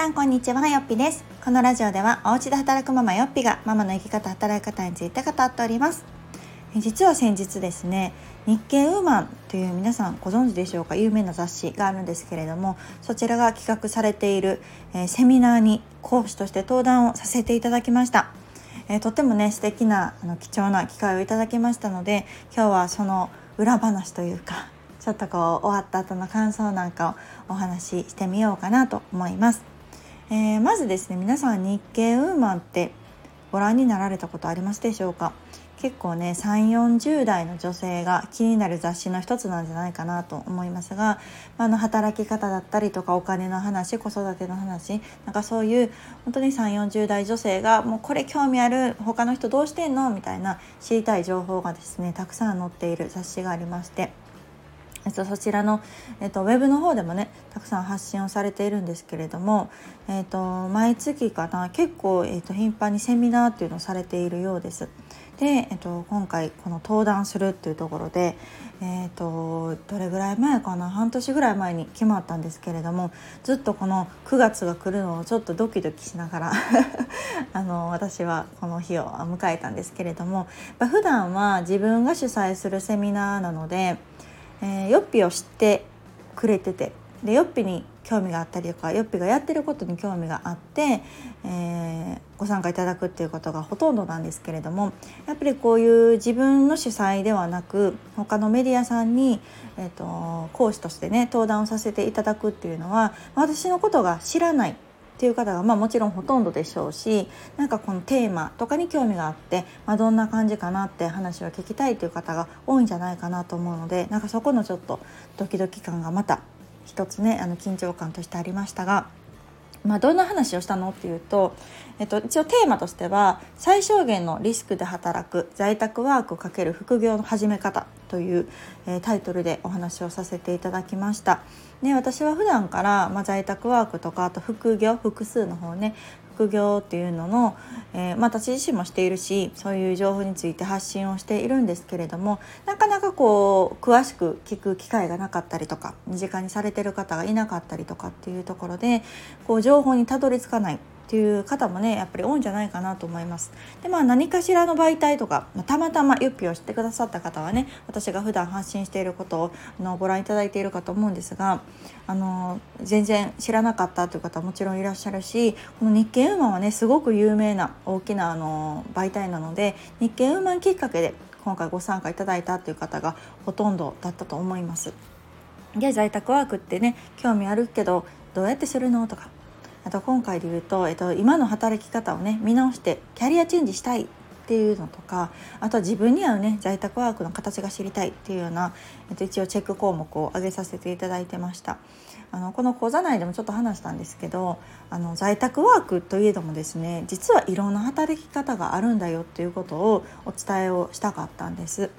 さんこんにちは。よっぴです。このラジオではお家で働くママよっぴがママの生き方働き方について語っております。実は先日ですね日経ウーマンという皆さんご存知でしょうか？有名な雑誌があるんですけれどもそちらが企画されている、えー、セミナーに講師として登壇をさせていただきました、えー、とってもね素敵なあの貴重な機会をいただきましたので今日はその裏話というかちょっとこう終わった後の感想なんかをお話ししてみようかなと思います、えー、まずですね皆さん日経ウーマンってご覧になられたことありますでしょうか？結構ね3 4 0代の女性が気になる雑誌の一つなんじゃないかなと思いますが、あの働き方だったりとかお金の話子育ての話なんかそういう本当に3 4 0代女性がもうこれ興味ある他の人どうしてんの？みたいな知りたい情報がですねたくさん載っている雑誌がありまして。えっと、そちらの、えっと、ウェブの方でもねたくさん発信をされているんですけれども、えっと、毎月かな結構、えっと、頻繁にセミナーっていうのをされているようです。で、えっと、今回この登壇するっていうところで、えっと、どれぐらい前かな半年ぐらい前に決まったんですけれどもずっとこの9月が来るのをちょっとドキドキしながら あの私はこの日を迎えたんですけれども普段は自分が主催するセミナーなので。えー、ヨッピを知ってくれててでヨッピに興味があったりとかヨッピがやってることに興味があって、えー、ご参加いただくっていうことがほとんどなんですけれどもやっぱりこういう自分の主催ではなく他のメディアさんに、えーと講師としてね登壇をさせていただくっていうのは私のことが知らないっていう方が、まあ、もちろんほとんどでしょうしなんかこのテーマとかに興味があって、まあ、どんな感じかなって話を聞きたいという方が多いんじゃないかなと思うのでなんかそこのちょっとドキドキ感がまた一つねあの緊張感としてありましたが。まあ、どんな話をしたのっていうと、えっと、一応テーマとしては最小限のリスクで働く在宅ワーク×副業の始め方という、えー、タイトルでお話をさせていただきました。ね、私は普段から、まあ、在宅ワークとかあと副業複数の方ね副業っていうのの、えー、まあ、私自身もしているしそういう情報について発信をしているんですけれどもなかなかこう詳しく聞く機会がなかったりとか身近にされてる方がいなかったりとかっていうところでこう情報にたどり着かないっていう方もねやっぱり多いんじゃないかなと思います。でまあ何かしらの媒体とか、まあ、たまたまユッピーを知ってくださった方はね私が普段発信していることをあのご覧いただいているかと思うんですがあの全然知らなかったという方はもちろんいらっしゃるしこの日経ウーマンはねすごく有名な大きなあの媒体なので日経ウーマンきっかけで今回ご参加いただいたという方がほとんどだったと思います。で在宅ワークってね興味あるけどどうやってするのとかあと今回で言うと、えっと、今の働き方をね見直してキャリアチェンジしたいっていうのとかあとは自分に合うね在宅ワークの形が知りたいっていうような、えっと、一応チェック項目を挙げさせていただいてましたあのこの講座内でもちょっと話したんですけどあの在宅ワークといえどもですね実はいろんな働き方があるんだよっていうことをお伝えをしたかったんです。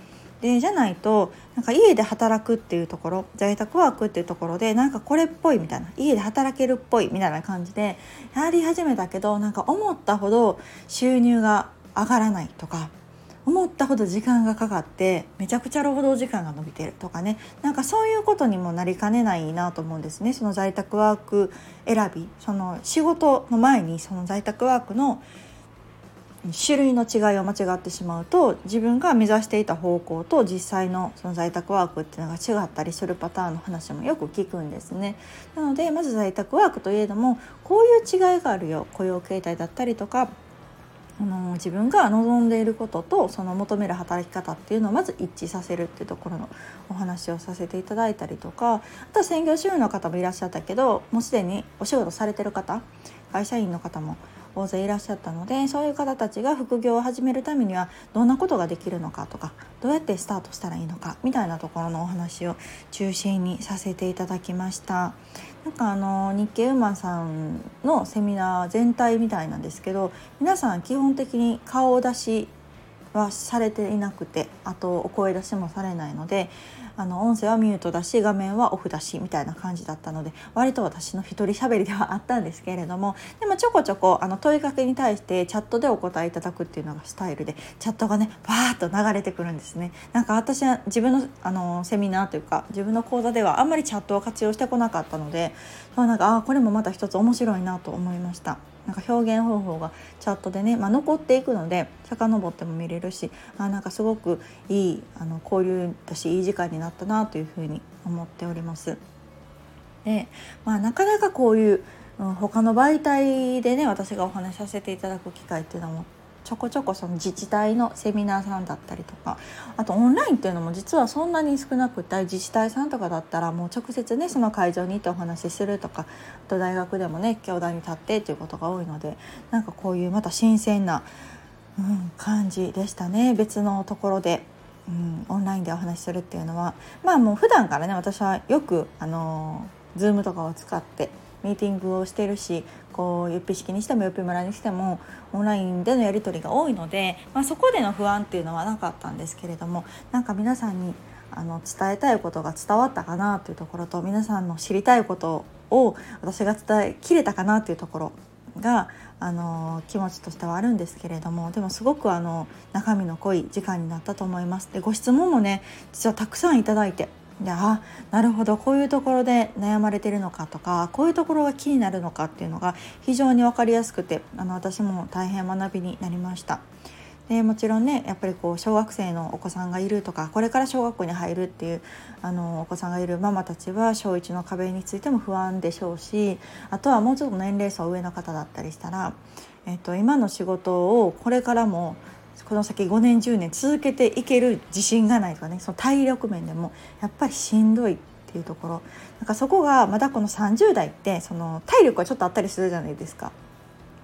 でじゃないとなんか家で働くっていうところ在宅ワークっていうところでなんかこれっぽいみたいな家で働けるっぽいみたいな感じでやり始めたけどなんか思ったほど収入が上がらないとか思ったほど時間がかかってめちゃくちゃ労働時間が伸びてるとかねなんかそういうことにもなりかねないなと思うんですね。その在宅ワーク選びその仕事の前にその在宅ワークの種類の違いを間違ってしまうと自分が目指していた方向と実際のその在宅ワークっていうのが違ったりするパターンの話もよく聞くんですね。なのでまず在宅ワークといえどもこういう違いがあるよ雇用形態だったりとかあの自分が望んでいることとその求める働き方っていうのをまず一致させるっていうところのお話をさせていただいたりとかあとは専業主婦の方もいらっしゃったけどもうすでにお仕事されてる方会社員の方も大勢いらっしゃったのでそういう方たちが副業を始めるためにはどんなことができるのかとかどうやってスタートしたらいいのかみたいなところのお話を中心にさせていただきました。なんかあの日経ウーマンさんのセミナー全体みたいなんですけど皆さん基本的に顔出しはされていなくてあとお声出しもされないのであの音声はミュートだし画面はオフだしみたいな感じだったので割と私の一人喋りではあったんですけれどもでもちょこちょこあの問いかけに対してチャットでお答えいただくっていうのがスタイルでチャットがねバーッと流れてくるんですね。なんか私は自分のあのセミナーというか自分の講座ではあんまりチャットを活用してこなかったのでそうなんかあこれもまた一つ面白いなと思いました。なんか表現方法がチャットでね、まあ、残っていくので遡っても見れるしあなんかすごくいいあの交流だしいい時間になったなというふうに思っております。でまあ、なかなかこういう、うん、他の媒体でね私がお話しさせていただく機会っていうのもちょこちょこその自治体のセミナーさんだったりとかあとオンラインっていうのも実はそんなに少なくて自治体さんとかだったらもう直接ねその会場に行ってお話しするとかあと大学でもね教壇に立ってっていうことが多いのでなんかこういうまた新鮮な、うん、感じでしたね別のところで。うん、オンラインでお話しするっていうのはまあもう普段からね私はよくあの Zoom とかを使ってミーティングをしてるしこうゆっぴ式にしてもゆっぴ村にしてもオンラインでのやり取りが多いので、まあ、そこでの不安っていうのはなかったんですけれどもなんか皆さんにあの伝えたいことが伝わったかなというところと皆さんの知りたいことを私が伝えきれたかなというところがあの気持ちとしてはあるんですけれどもでもすごくあの中身の濃い時間になったと思います。でご質問もね実はたくさんいただいてであなるほどこういうところで悩まれてるのかとかこういうところが気になるのかっていうのが非常に分かりやすくてあの私も大変学びになりました。でもちろんねやっぱりこう小学生のお子さんがいるとかこれから小学校に入るっていうあのお子さんがいるママたちは小1の壁についても不安でしょうしあとはもうちょっと年齢層上の方だったりしたら、えっと、今の仕事をこれからもこの先5年10年続けていける自信がないとかねその体力面でもやっぱりしんどいっていうところなんかそこがまだこの30代ってその体力はちょっとあったりするじゃないですか。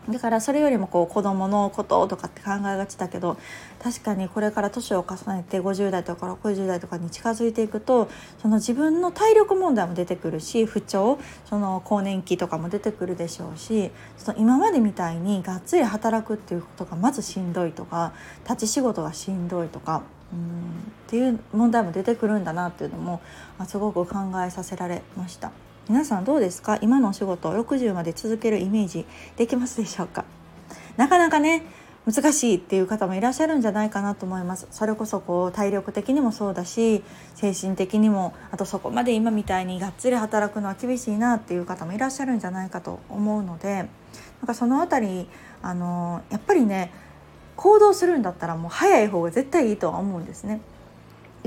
だからそれよりもこう子どものこととかって考えがちだけど確かにこれから年を重ねて50代とか60代とかに近づいていくとその自分の体力問題も出てくるし不調その更年期とかも出てくるでしょうしその今までみたいにがっつり働くっていうことがまずしんどいとか立ち仕事がしんどいとか。うんっていう問題も出てくるんだなっていうのもすごく考えさせられました。皆さんどうですか？今のお仕事60まで続けるイメージできますでしょうか？なかなかね難しいっていう方もいらっしゃるんじゃないかなと思います。それこそこう体力的にもそうだし精神的にもあとそこまで今みたいにがっつり働くのは厳しいなっていう方もいらっしゃるんじゃないかと思うのでなんかその辺りあのやっぱりね行動するんだったらもう早い方が絶対いいとは思うんですね。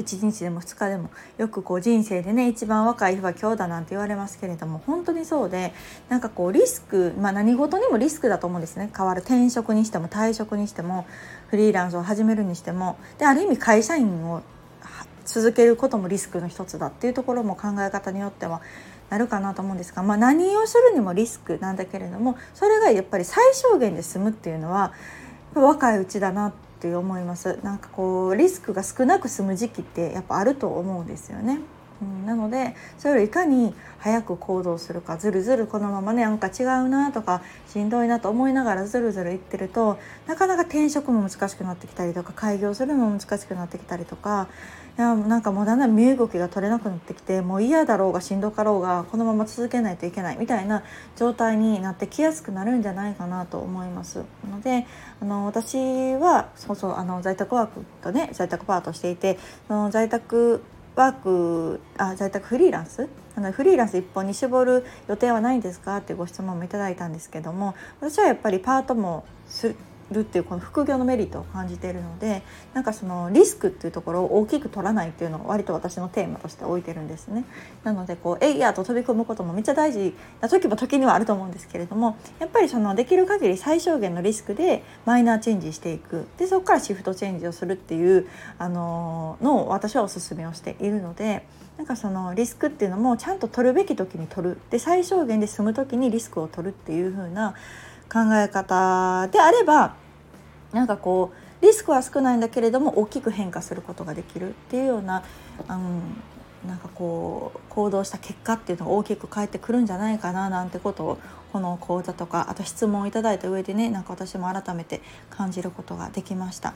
1日でも2日でもよくこう人生でね一番若い日は今日だなんて言われますけれども本当にそうでなんかこうリスク、まあ、何事にもリスクだと思うんですね。変わる転職にしても退職にしてもフリーランスを始めるにしても。である意味会社員を続けることもリスクの一つだっていうところも考え方によってはなるかなと思うんですが、まあ、何をするにもリスクなんだけれどもそれがやっぱり最小限で済むっていうのは若いうちだなってって思いますなんかこうリスクが少なく済む時期ってやっぱあると思うんですよね。うん、なのでそれをいかに早く行動するかずるずるこのままねなんか違うなとかしんどいなと思いながらずるずるいってるとなかなか転職も難しくなってきたりとか開業するのも難しくなってきたりとかいやなんかもうだんだん身動きが取れなくなってきてもう嫌だろうがしんどかろうがこのまま続けないといけないみたいな状態になってきやすくなるんじゃないかなと思います。のであの私はそうそうあの在宅ワークとね在宅パートしていてその在宅ワークあ在宅フリーランス？あのフリーランス一本に絞る予定はないんですか？ってご質問もいただいたんですけども私はやっぱりパートもするっていうこの副業のメリットを感じているのでなんかそのリスクっていうところを大きく取らないっていうのを割と私のテーマとして置いてるんですね。なのでこうエイヤーと飛び込むこともめっちゃ大事な時も時にはあると思うんですけれどもやっぱりそのできる限り最小限のリスクでマイナーチェンジしていくでそこからシフトチェンジをするっていうあののを私はおすすめをしているので。なんかそのリスクっていうのもちゃんと取るべき時に取るで最小限で済む時にリスクを取るっていう風な考え方であればなんかこうリスクは少ないんだけれども大きく変化することができるっていうような、うん、なんかこう行動した結果っていうのが大きく返ってくるんじゃないかななんてことをこの講座とかあと質問をいただいた上でねなんか私も改めて感じることができました。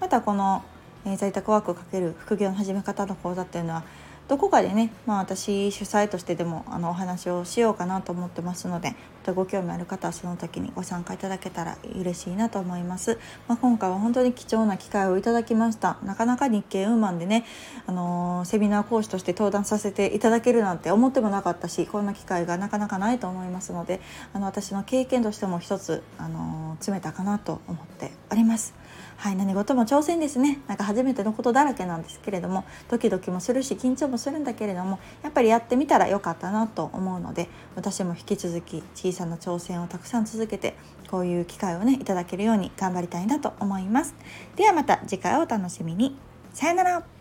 またこの、えー、在宅ワークかける副業の始め方の講座っていうのはどこかでね、まあ、私主催としてでもあのお話をしようかなと思ってますのでまたご興味ある方はその時にご参加いただけたら嬉しいなと思います、まあ、今回は本当に貴重な機会をいただきましたなかなか日経ウーマンでね、あのー、セミナー講師として登壇させていただけるなんて思ってもなかったしこんな機会がなかなかないと思いますのであの私の経験としても一つ、あのー、詰めたかなと思っております。はい、何事も挑戦ですね。なんか初めてのことだらけなんですけれどもドキドキもするし緊張もするんだけれどもやっぱりやってみたらよかったなと思うので私も引き続き小さな挑戦をたくさん続けてこういう機会をねいただけるように頑張りたいなと思います。ではまた次回をお楽しみに。さよなら。